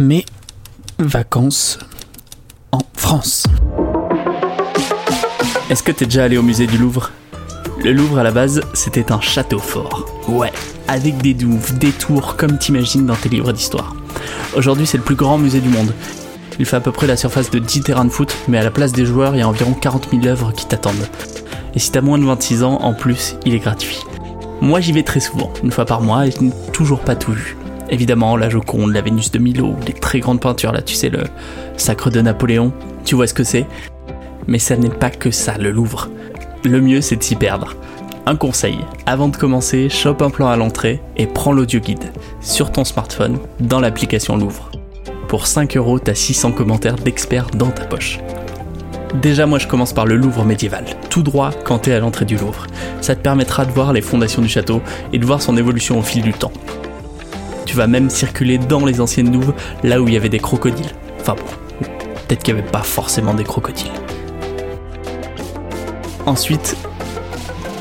Mes vacances en France. Est-ce que t'es déjà allé au musée du Louvre? Le Louvre à la base, c'était un château fort. Ouais, avec des douves, des tours comme t'imagines dans tes livres d'histoire. Aujourd'hui, c'est le plus grand musée du monde. Il fait à peu près la surface de 10 terrains de foot, mais à la place des joueurs, il y a environ 40 000 œuvres qui t'attendent. Et si t'as moins de 26 ans, en plus, il est gratuit. Moi, j'y vais très souvent, une fois par mois, et je n'ai toujours pas tout vu. Évidemment, la Joconde, la Vénus de Milo, les très grandes peintures, là, tu sais, le Sacre de Napoléon, tu vois ce que c'est. Mais ça n'est pas que ça, le Louvre. Le mieux, c'est de s'y perdre. Un conseil, avant de commencer, chope un plan à l'entrée et prends l'audio guide sur ton smartphone dans l'application Louvre. Pour 5 euros, t'as 600 commentaires d'experts dans ta poche. Déjà, moi je commence par le Louvre médiéval, tout droit quand t'es à l'entrée du Louvre. Ça te permettra de voir les fondations du château et de voir son évolution au fil du temps. Tu vas même circuler dans les anciennes douves, là où il y avait des crocodiles. Enfin bon, peut-être qu'il n'y avait pas forcément des crocodiles. Ensuite,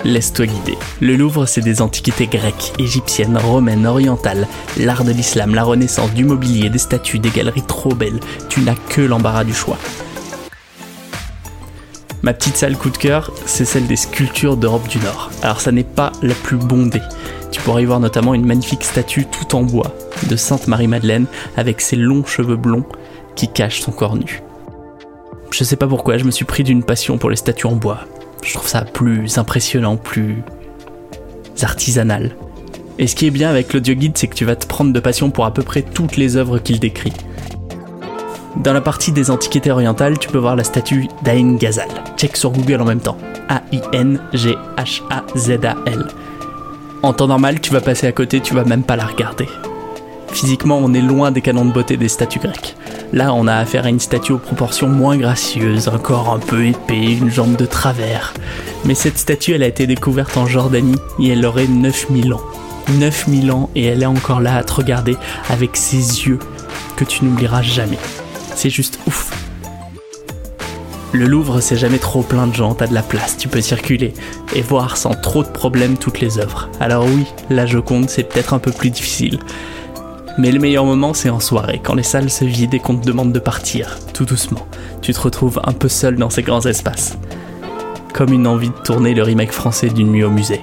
laisse-toi guider. Le Louvre, c'est des antiquités grecques, égyptiennes, romaines, orientales, l'art de l'islam, la renaissance, du mobilier, des statues, des galeries trop belles. Tu n'as que l'embarras du choix. Ma petite salle coup de cœur, c'est celle des sculptures d'Europe du Nord. Alors ça n'est pas la plus bondée. Tu pourras y voir notamment une magnifique statue tout en bois de Sainte Marie-Madeleine avec ses longs cheveux blonds qui cachent son corps nu. Je sais pas pourquoi, je me suis pris d'une passion pour les statues en bois. Je trouve ça plus impressionnant, plus artisanal. Et ce qui est bien avec l'audio guide, c'est que tu vas te prendre de passion pour à peu près toutes les œuvres qu'il décrit. Dans la partie des antiquités orientales, tu peux voir la statue d'Ain Ghazal. Check sur Google en même temps. A-I-N-G-H-A-Z-A-L. En temps normal, tu vas passer à côté, tu vas même pas la regarder. Physiquement, on est loin des canons de beauté des statues grecques. Là, on a affaire à une statue aux proportions moins gracieuses, un corps un peu épais, une jambe de travers. Mais cette statue, elle a été découverte en Jordanie et elle aurait 9000 ans. 9000 ans et elle est encore là à te regarder avec ses yeux que tu n'oublieras jamais. C'est juste ouf. Le Louvre, c'est jamais trop plein de gens, t'as de la place, tu peux circuler et voir sans trop de problèmes toutes les œuvres. Alors oui, la Joconde, c'est peut-être un peu plus difficile. Mais le meilleur moment, c'est en soirée, quand les salles se vident et qu'on te demande de partir, tout doucement. Tu te retrouves un peu seul dans ces grands espaces. Comme une envie de tourner le remake français d'une nuit au musée.